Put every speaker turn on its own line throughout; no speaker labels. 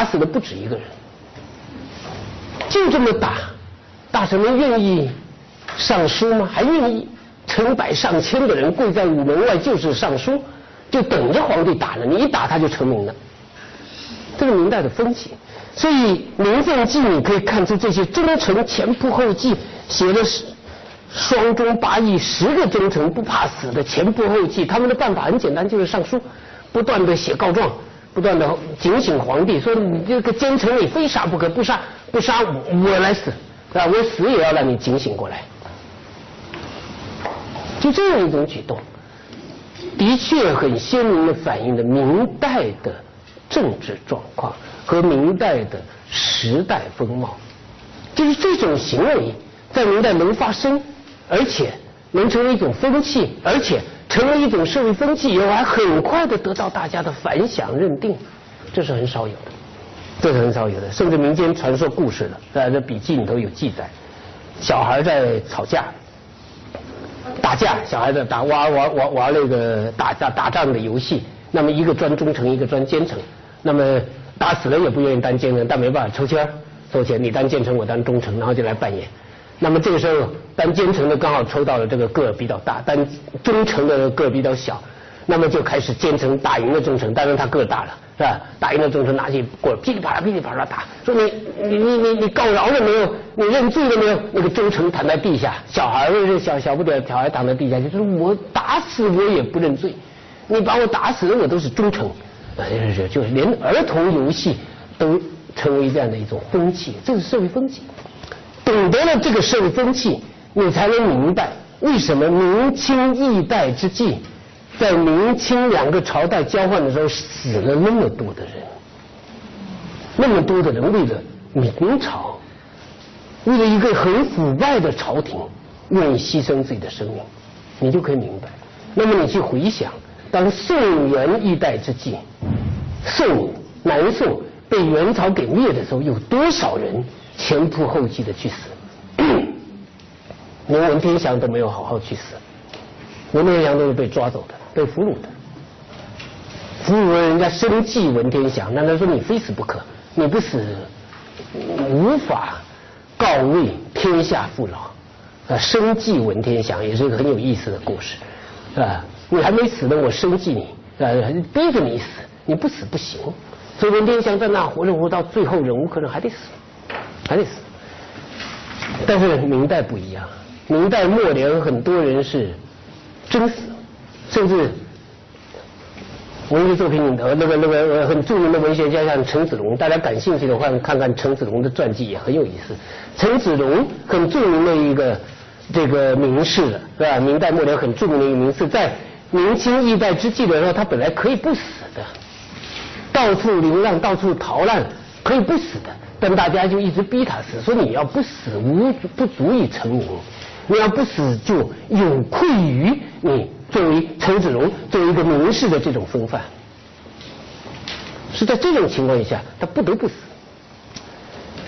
打死的不止一个人，就这么打，大臣们愿意上书吗？还愿意成百上千的人跪在午门外就是上书，就等着皇帝打呢？你一打他就成名了，这是明代的风气。所以《名凤记》你可以看出这些忠臣前仆后继，写的是双忠八义，十个忠臣不怕死的前仆后继，他们的办法很简单，就是上书，不断的写告状，不断的警醒皇帝，说你这个奸臣你非杀不可，不杀不杀我我来死，啊，我死也要让你警醒过来。就这样一种举动，的确很鲜明的反映了明代的政治状况。和明代的时代风貌，就是这种行为在明代能发生，而且能成为一种风气，而且成为一种社会风气以后，还很快的得到大家的反响认定，这是很少有的，这是很少有的。甚至民间传说故事的，在这笔记里头有记载，小孩在吵架、打架，小孩在打玩玩玩玩那个打打打仗的游戏，那么一个专忠诚，一个专奸臣，那么。打死了也不愿意当奸臣，但没办法抽签抽签，你当奸臣，我当忠臣，然后就来扮演。那么这个时候当奸臣的刚好抽到了这个个比较大，当忠臣的个比较小，那么就开始奸臣打赢了忠臣，当然他个大了，是吧？打赢了忠臣，拿起棍噼里啪啦噼里啪啦打，说你你你你你告饶了没有？你认罪了没有？那个忠臣躺在地下，小孩儿小小不点小孩躺在地下，就说我打死我也不认罪，你把我打死了，我都是忠臣。就是就是连儿童游戏都成为这样的一种风气，这是社会风气。懂得了这个社会风气，你才能明白为什么明清易代之际，在明清两个朝代交换的时候死了那么多的人，那么多的人为了明朝，为了一个很腐败的朝廷，愿意牺牲自己的生命，你就可以明白。那么你去回想。当宋元一代之际，宋南宋被元朝给灭的时候，有多少人前仆后继的去死？连文天祥都没有好好去死，文天祥都是被抓走的，被俘虏的。俘虏了人家生计文天祥，那他说你非死不可？你不死，无法告慰天下父老。啊，生计文天祥也是一个很有意思的故事，啊。你还没死呢，我生计你，啊，逼着你死，你不死不行。所以文天祥在那活着活到最后，忍无可忍，还得死，还得死。但是明代不一样，明代末年很多人是真死，甚至文学作品里头，那个那个很著名的文学家像陈子龙，大家感兴趣的话，看看陈子龙的传记也很有意思。陈子龙很著名的一个这个名士，是吧？明代末年很著名的一个名士，在明清易代之际的时候，他本来可以不死的，到处流浪，到处逃难，可以不死的，但大家就一直逼他死，说你要不死，无不足以成名，你要不死，就有愧于你作为陈子龙作为一个名士的这种风范。是在这种情况下，他不得不死。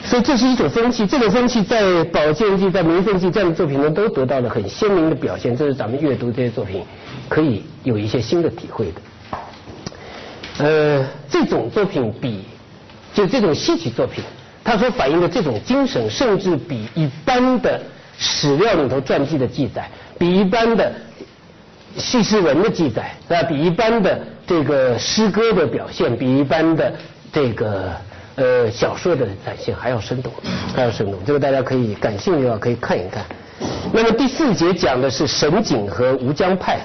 所以这是一种风气，这种风气在《宝剑记》在《名凤记》这样的作品中都得到了很鲜明的表现。这是咱们阅读这些作品可以有一些新的体会的。呃，这种作品比就这种戏曲作品，它所反映的这种精神，甚至比一般的史料里头传记的记载，比一般的叙事文的记载，啊，比一般的这个诗歌的表现，比一般的这个。呃，小说的展现还要生动，还要生动。这个大家可以感兴趣的话可以看一看。那么第四节讲的是沈景和吴江派，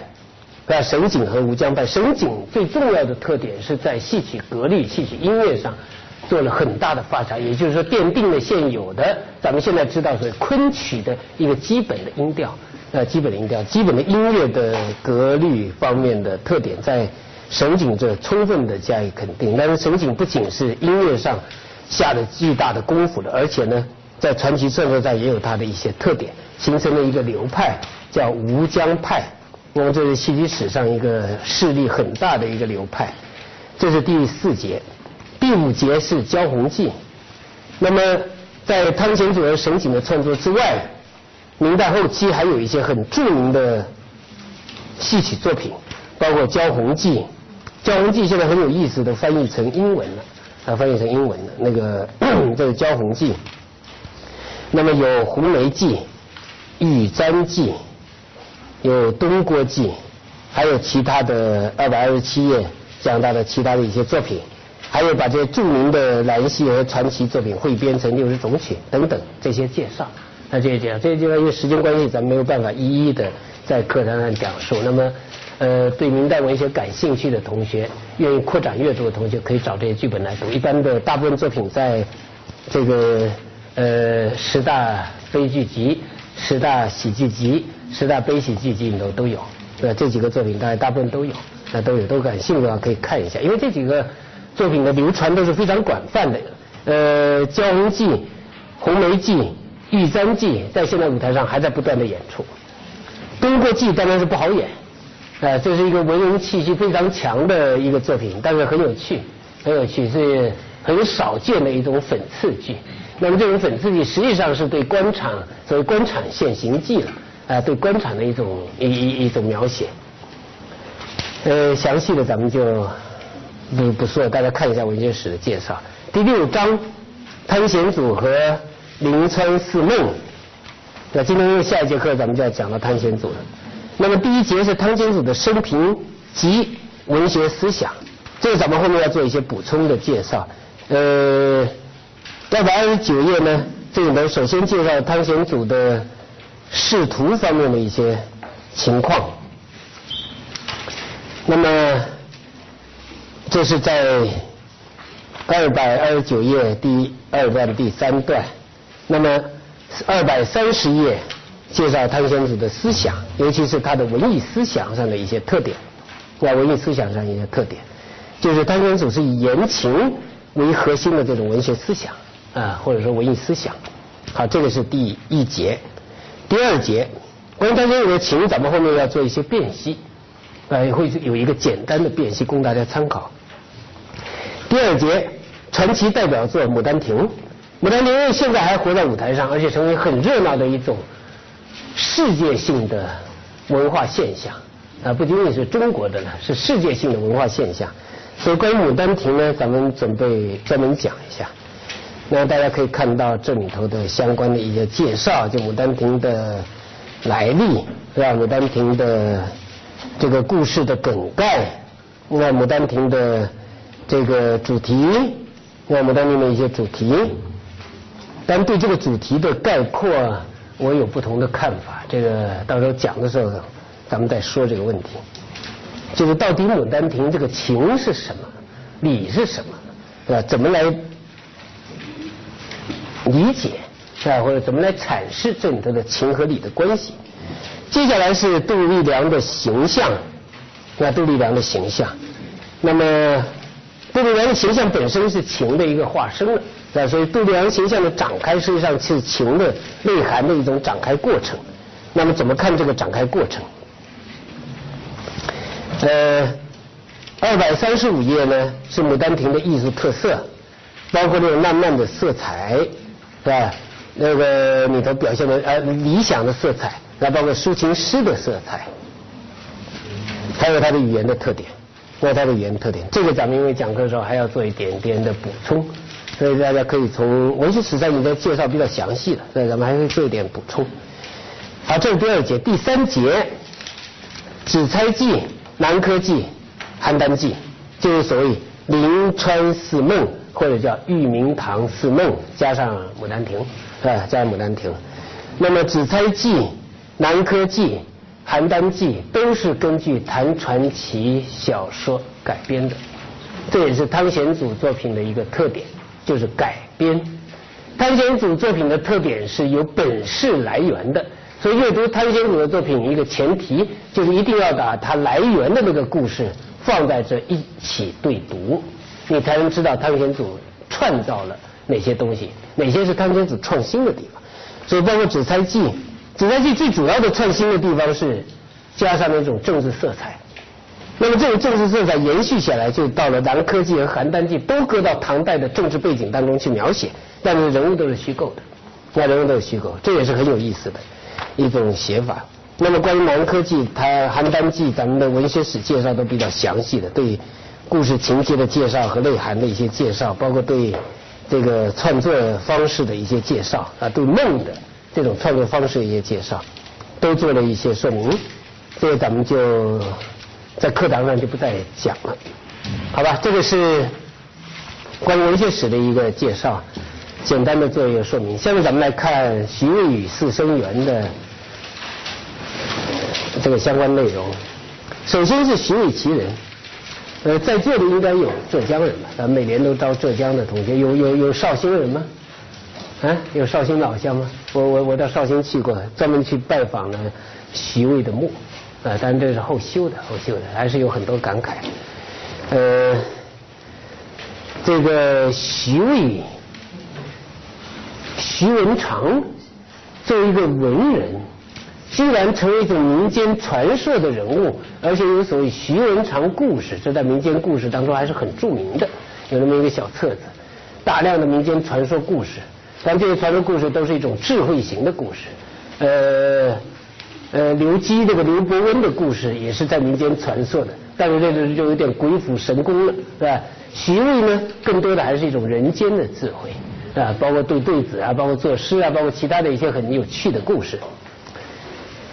啊，沈景和吴江派。沈景最重要的特点是在戏曲格律、戏曲音乐上做了很大的发展，也就是说奠定了现有的咱们现在知道是昆曲的一个基本的音调，呃，基本的音调、基本的音乐的格律方面的特点在。沈景这充分的加以肯定，但是沈景不仅是音乐上下了巨大的功夫的，而且呢，在传奇创作上也有他的一些特点，形成了一个流派，叫吴江派。那么这是戏曲史上一个势力很大的一个流派。这是第四节，第五节是《焦红记》。那么在汤显祖和沈景的创作之外，明代后期还有一些很著名的戏曲作品，包括《焦红记》。《焦红记》现在很有意思的翻译成英文了，啊，翻译成英文的那个 这个《交红记》。那么有《红梅记》《玉簪记》，有《东郭记》，还有其他的二百二十七页讲到的其他的一些作品，还有把这些著名的兰溪和传奇作品汇编成六十种曲等等这些介绍。那这些介绍，这些介绍因为时间关系，咱们没有办法一一的在课堂上讲述。那么，呃，对明代文学感兴趣的同学，愿意扩展阅读的同学，可以找这些剧本来读。一般的大部分作品在这个呃十大悲剧集、十大喜剧集、十大悲喜剧集里头都有。对这几个作品，大概大部分都有，那都有，都感兴趣的话可以看一下。因为这几个作品的流传都是非常广泛的。呃，《交红记》《红梅记》。《玉簪记》在现在舞台上还在不断的演出，《东郭记》当然是不好演，呃，这是一个文人气息非常强的一个作品，但是很有趣，很有趣，是很少见的一种讽刺剧。那么这种讽刺剧实际上是对官场所谓官场现形记了，啊，对官场的一种一一一种描写。呃，详细的咱们就不不说了，大家看一下文学史的介绍。第六章，汤显祖和。临川四梦，那今天下一节课咱们就要讲到汤显祖了。那么第一节是汤显祖的生平及文学思想，这个咱们后面要做一些补充的介绍。呃，二百二十九页呢，这里头首先介绍汤显祖的仕途方面的一些情况。那么这是在二百二十九页第二段第三段。那么二百三十页介绍汤显祖的思想，尤其是他的文艺思想上的一些特点。在文艺思想上一些特点，就是汤显祖是以言情为核心的这种文学思想啊，或者说文艺思想。好，这个是第一节。第二节关于汤显祖的情，咱们后面要做一些辨析，啊，会有一个简单的辨析供大家参考。第二节传奇代表作《牡丹亭》。牡丹亭现在还活在舞台上，而且成为很热闹的一种世界性的文化现象啊！不仅仅是中国的了，是世界性的文化现象。所以关于牡丹亭呢，咱们准备专门讲一下。那大家可以看到这里头的相关的一些介绍，就牡丹亭的来历，是吧？牡丹亭的这个故事的梗概，那牡丹亭的这个主题，那牡丹亭的一些主题。但对这个主题的概括，我有不同的看法。这个到时候讲的时候，咱们再说这个问题。就是到底《牡丹亭》这个情是什么，理是什么，对吧？怎么来理解，是吧？或者怎么来阐释这里头的情和理的关系？接下来是杜丽娘的形象，那杜丽娘的形象，那么杜丽娘的形象本身是情的一个化身了。那所以杜丽娘形象的展开，实际上是情的内涵的一种展开过程。那么怎么看这个展开过程？呃，二百三十五页呢是《牡丹亭》的艺术特色，包括那种浪漫的色彩，是吧？那个里头表现的呃理想的色彩，那包括抒情诗的色彩，还有它的语言的特点，还有它的语言特点。这个咱们因为讲课的时候还要做一点点的补充。所以大家可以从文学史上，你的介绍比较详细的，所以咱们还会做一点补充。好，这是第二节，第三节，紫钗记、南柯记、邯郸记，就是所谓临川四梦，或者叫玉明堂四梦，加上牡丹亭，啊，加上牡丹亭。那么紫钗记、南柯记、邯郸记都是根据谭传奇小说改编的，这也是汤显祖作品的一个特点。就是改编，汤显祖作品的特点是有本事来源的，所以阅读汤显祖的作品，一个前提就是一定要把它来源的那个故事放在这一起对读，你才能知道汤显祖创造了哪些东西，哪些是汤显祖创新的地方。所以包括《紫钗记》，《指南记》最主要的创新的地方是加上那种政治色彩。那么这个政治色彩延续下来，就到了南柯记和邯郸记，都搁到唐代的政治背景当中去描写，但是人物都是虚构的，那人物都是虚构，这也是很有意思的一种写法。那么关于南柯记、它邯郸记，咱们的文学史介绍都比较详细的，对故事情节的介绍和内涵的一些介绍，包括对这个创作方式的一些介绍啊，对梦的这种创作方式也介绍，都做了一些说明。这个咱们就在课堂上就不再讲了，好吧？这个是关于文学史的一个介绍，简单的做一个说明。下面咱们来看徐渭与四生源的这个相关内容。首先是徐渭其人，呃，在座的应该有浙江人吧？咱每年都招浙江的同学，有有有绍兴人吗？啊，有绍兴老乡吗？我我我到绍兴去过，专门去拜访了徐渭的墓。啊，当然这是后修的，后修的还是有很多感慨。呃，这个徐渭、徐文长作为一个文人，居然成为一种民间传说的人物，而且有所谓徐文长故事，这在民间故事当中还是很著名的。有那么一个小册子，大量的民间传说故事，但这些传说故事都是一种智慧型的故事，呃。呃，刘基这个刘伯温的故事也是在民间传说的，但是这个就有点鬼斧神工了，是吧？徐渭呢，更多的还是一种人间的智慧，啊，包括对对子啊，包括作诗啊，包括其他的一些很有趣的故事。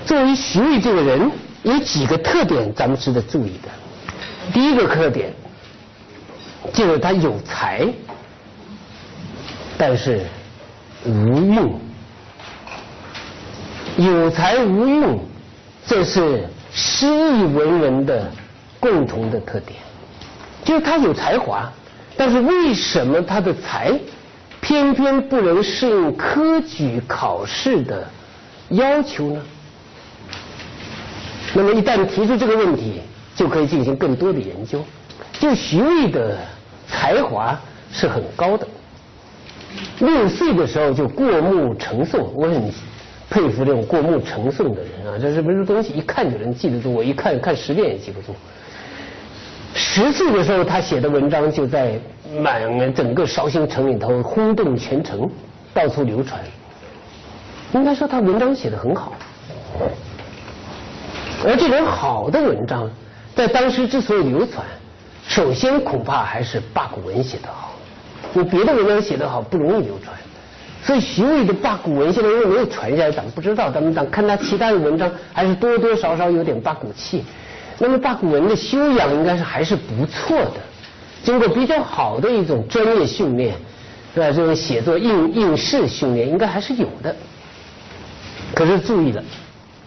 作为徐渭这个人，有几个特点咱们值得注意的。第一个特点就是他有才，但是无用。有才无用，这是诗意文人的共同的特点。就是他有才华，但是为什么他的才偏偏不能适应科举考试的要求呢？那么一旦提出这个问题，就可以进行更多的研究。就徐渭的才华是很高的，六岁的时候就过目成诵，我很。佩服这种过目成诵的人啊，这是不是东西一看就能记得住？我一看看十遍也记不住。十岁的时候，他写的文章就在满整个绍兴城里头轰动全城，到处流传。应该说他文章写的很好，而这种好的文章，在当时之所以流传，首先恐怕还是八股文写得好。你别的文章写得好，不容易流传。所以徐渭的八股文现在又没有传下来，咱们不知道。咱们当看他其他的文章，还是多多少少有点八股气。那么八股文的修养应该是还是不错的，经过比较好的一种专业训练，是吧？这种写作应应试训练应该还是有的。可是注意了，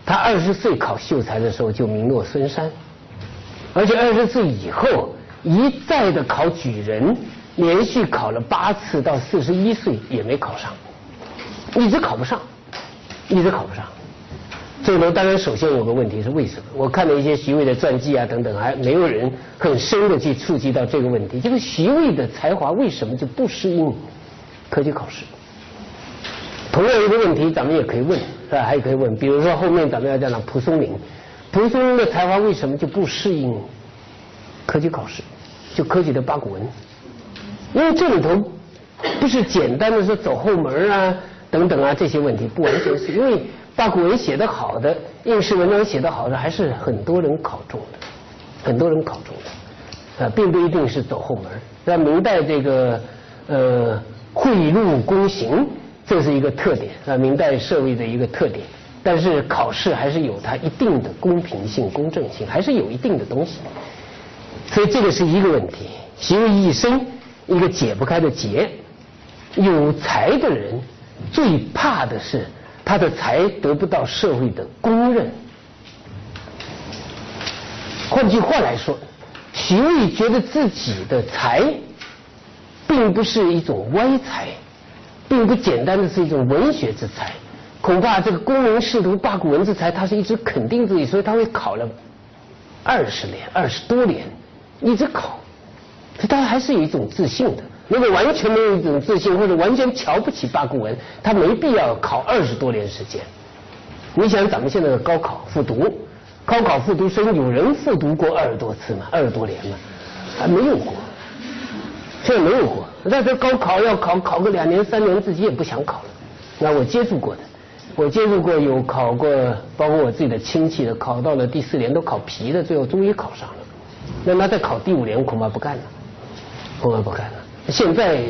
他二十岁考秀才的时候就名落孙山，而且二十岁以后一再的考举人，连续考了八次，到四十一岁也没考上。一直考不上，一直考不上。这呢，当然首先有个问题是为什么？我看了一些徐渭的传记啊等等，还没有人很深的去触及到这个问题。就是徐渭的才华为什么就不适应科举考试？同样一个问题，咱们也可以问，是吧？还可以问，比如说后面咱们要讲到蒲松龄，蒲松龄的才华为什么就不适应科举考试？就科举的八股文，因为这里头不是简单的说走后门啊。等等啊，这些问题不完全是因为八股文写得好的，应试文章写得好的，还是很多人考中的，很多人考中的，啊，并不一定是走后门。在明代这个呃贿赂公行，这是一个特点，啊，明代社会的一个特点。但是考试还是有它一定的公平性、公正性，还是有一定的东西。所以这个是一个问题，其为一生一个解不开的结。有才的人。最怕的是他的才得不到社会的公认。换句话来说，徐渭觉得自己的才，并不是一种歪才，并不简单的是一种文学之才。恐怕这个功名仕途、八股文之才，他是一直肯定自己，所以他会考了二十年、二十多年，一直考，他还是有一种自信的。如果完全没有一种自信，或者完全瞧不起八股文，他没必要考二十多年时间。你想咱们现在的高考复读，高考复读生有人复读过二十多次吗？二十多年吗？还没有过，现在没有过。那这高考要考考个两年三年，自己也不想考了。那我接触过的，我接触过有考过，包括我自己的亲戚的，考到了第四年都考皮的，最后终于考上了。那他在考第五年恐怕不干了，恐怕不干了。现在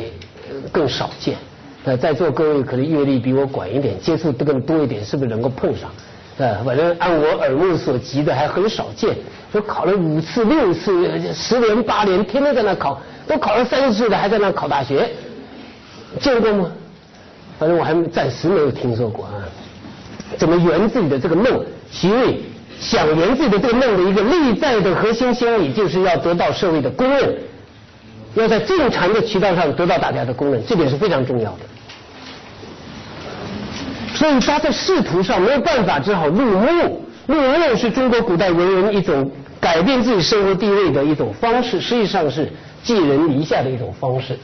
更少见。呃，在座各位可能阅历比我广一点，接触的更多一点，是不是能够碰上？呃，反正按我耳目所及的还很少见。说考了五次、六次、十年、八年，天天在那考，都考了三十岁的还在那考大学，见过吗？反正我还暂时没有听说过啊。怎么圆自己的这个梦？其位想圆自己的这个梦的一个内在的核心心理，就是要得到社会的公认，要在正常的渠道上得到大家的公认，这点是非常重要的。所以他在仕途上没有办法，只好入墓。入墓是中国古代文人一种改变自己生活地位的一种方式，实际上是寄人篱下的一种方式。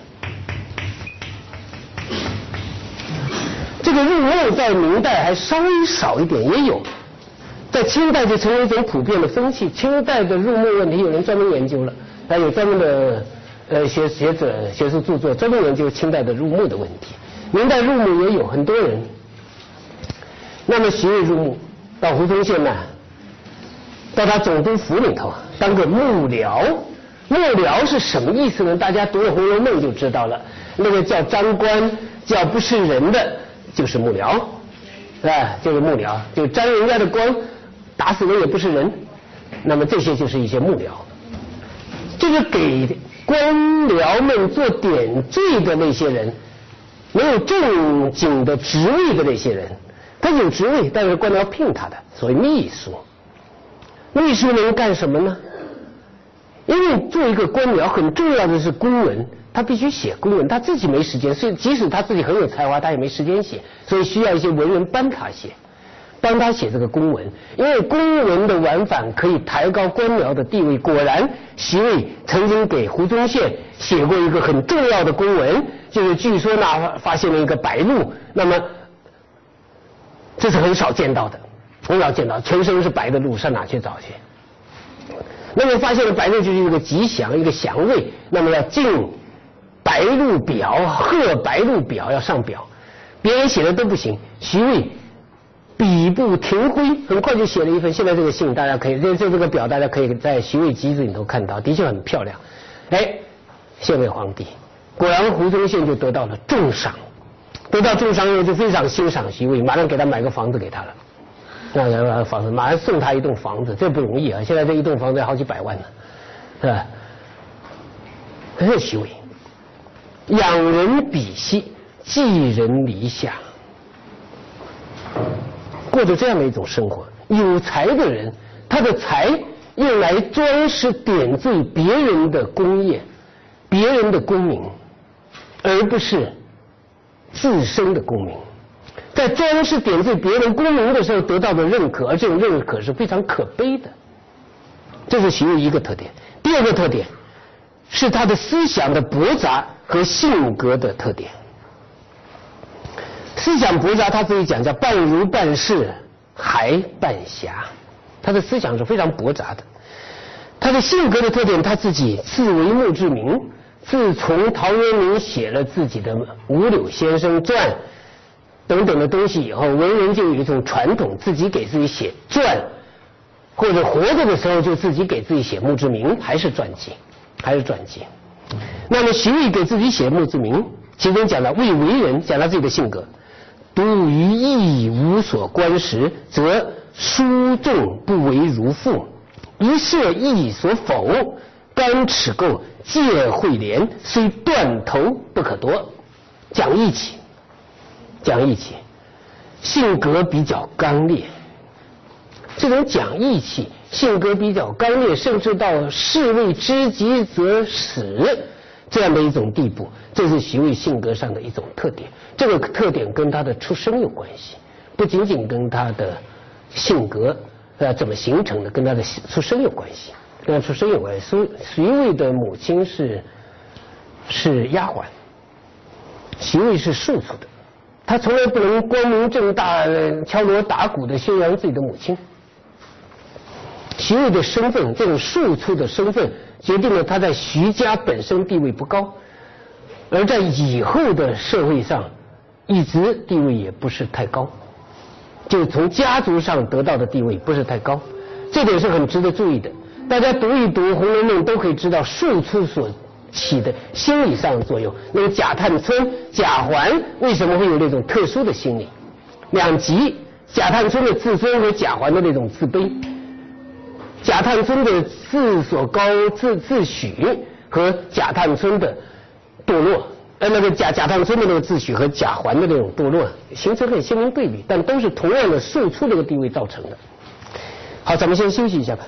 这个入墓在明代还稍微少一点，也有，在清代就成为一种普遍的风气。清代的入墓问题有人专门研究了，还有专门的呃学学者、学术著作专门研究清代的入墓的问题。明代入墓也有很多人。那么徐渭入墓到胡宗宪呢，到他总督府里头当个幕僚。幕僚是什么意思呢？大家读了《红楼梦》就知道了。那个叫张官，叫不是人的，就是幕僚，是吧？就是幕僚，就沾人家的光，打死人也不是人。那么这些就是一些幕僚，就是给官僚们做点缀的那些人，没有正经的职位的那些人。他有职位，但是官僚聘他的，所谓秘书。秘书能干什么呢？因为做一个官僚，很重要的是公文，他必须写公文，他自己没时间，所以即使他自己很有才华，他也没时间写，所以需要一些文人帮他写，帮他写这个公文。因为公文的往返可以抬高官僚的地位。果然，徐渭曾经给胡宗宪写过一个很重要的公文，就是据说呢发现了一个白鹿，那么。这是很少见到的，很少见到，全身是白的鹿，上哪去找去？那么发现了白鹿就是一个吉祥，一个祥瑞，那么要进白鹿表，贺白鹿表要上表，别人写的都不行，徐渭笔不停挥，很快就写了一份。现在这个信大家可以，这这这个表大家可以在徐渭集子里头看到，的确很漂亮。哎，献给皇帝，果然胡宗宪就得到了重赏。得到重赏以后就非常欣赏徐渭，马上给他买个房子给他了。那个房子马上送他一栋房子，这不容易啊！现在这一栋房子好几百万呢，是吧？这是徐渭，养人鼻息，寄人篱下，过着这样的一种生活。有才的人，他的才用来装饰点缀别人的功业、别人的功名，而不是。自身的功名，在装饰点缀别人功名的时候得到的认可，而这种认可是非常可悲的。这是徐渭一个特点。第二个特点是他的思想的驳杂和性格的特点。思想驳杂，他自己讲叫半儒半士，还半侠。他的思想是非常驳杂的。他的性格的特点，他自己自为墓志铭。自从陶渊明写了自己的《五柳先生传》等等的东西以后，文人就有一种传统，自己给自己写传，或者活着的时候就自己给自己写墓志铭，还是传记，还是传记。那么徐渭给自己写墓志铭，其中讲了为为人，讲他自己的性格。独于义无所观时，则书众不为如父；一涉义所否，干尺垢。借会连，虽断头不可夺。讲义气，讲义气，性格比较刚烈。这种讲义气，性格比较刚烈，甚至到士为知己者死这样的一种地步，这是徐渭性格上的一种特点。这个特点跟他的出生有关系，不仅仅跟他的性格呃怎么形成的，跟他的出生有关系。跟他出生有关。苏徐渭的母亲是是丫鬟，徐渭是庶出的，他从来不能光明正大敲锣打鼓的宣扬自己的母亲。徐渭的身份，这种庶出的身份，决定了他在徐家本身地位不高，而在以后的社会上，一直地位也不是太高，就从家族上得到的地位不是太高，这点是很值得注意的。大家读一读《红楼梦》，都可以知道庶出所起的心理上的作用。那个贾探春、贾环为什么会有那种特殊的心理？两极，贾探春的自尊和贾环的那种自卑。贾探春的自所高自自诩和贾探春的堕落，呃，那个贾贾探春的那个自诩和贾环的那种堕落，形成很鲜明对比，但都是同样的庶出这个地位造成的。好，咱们先休息一下吧。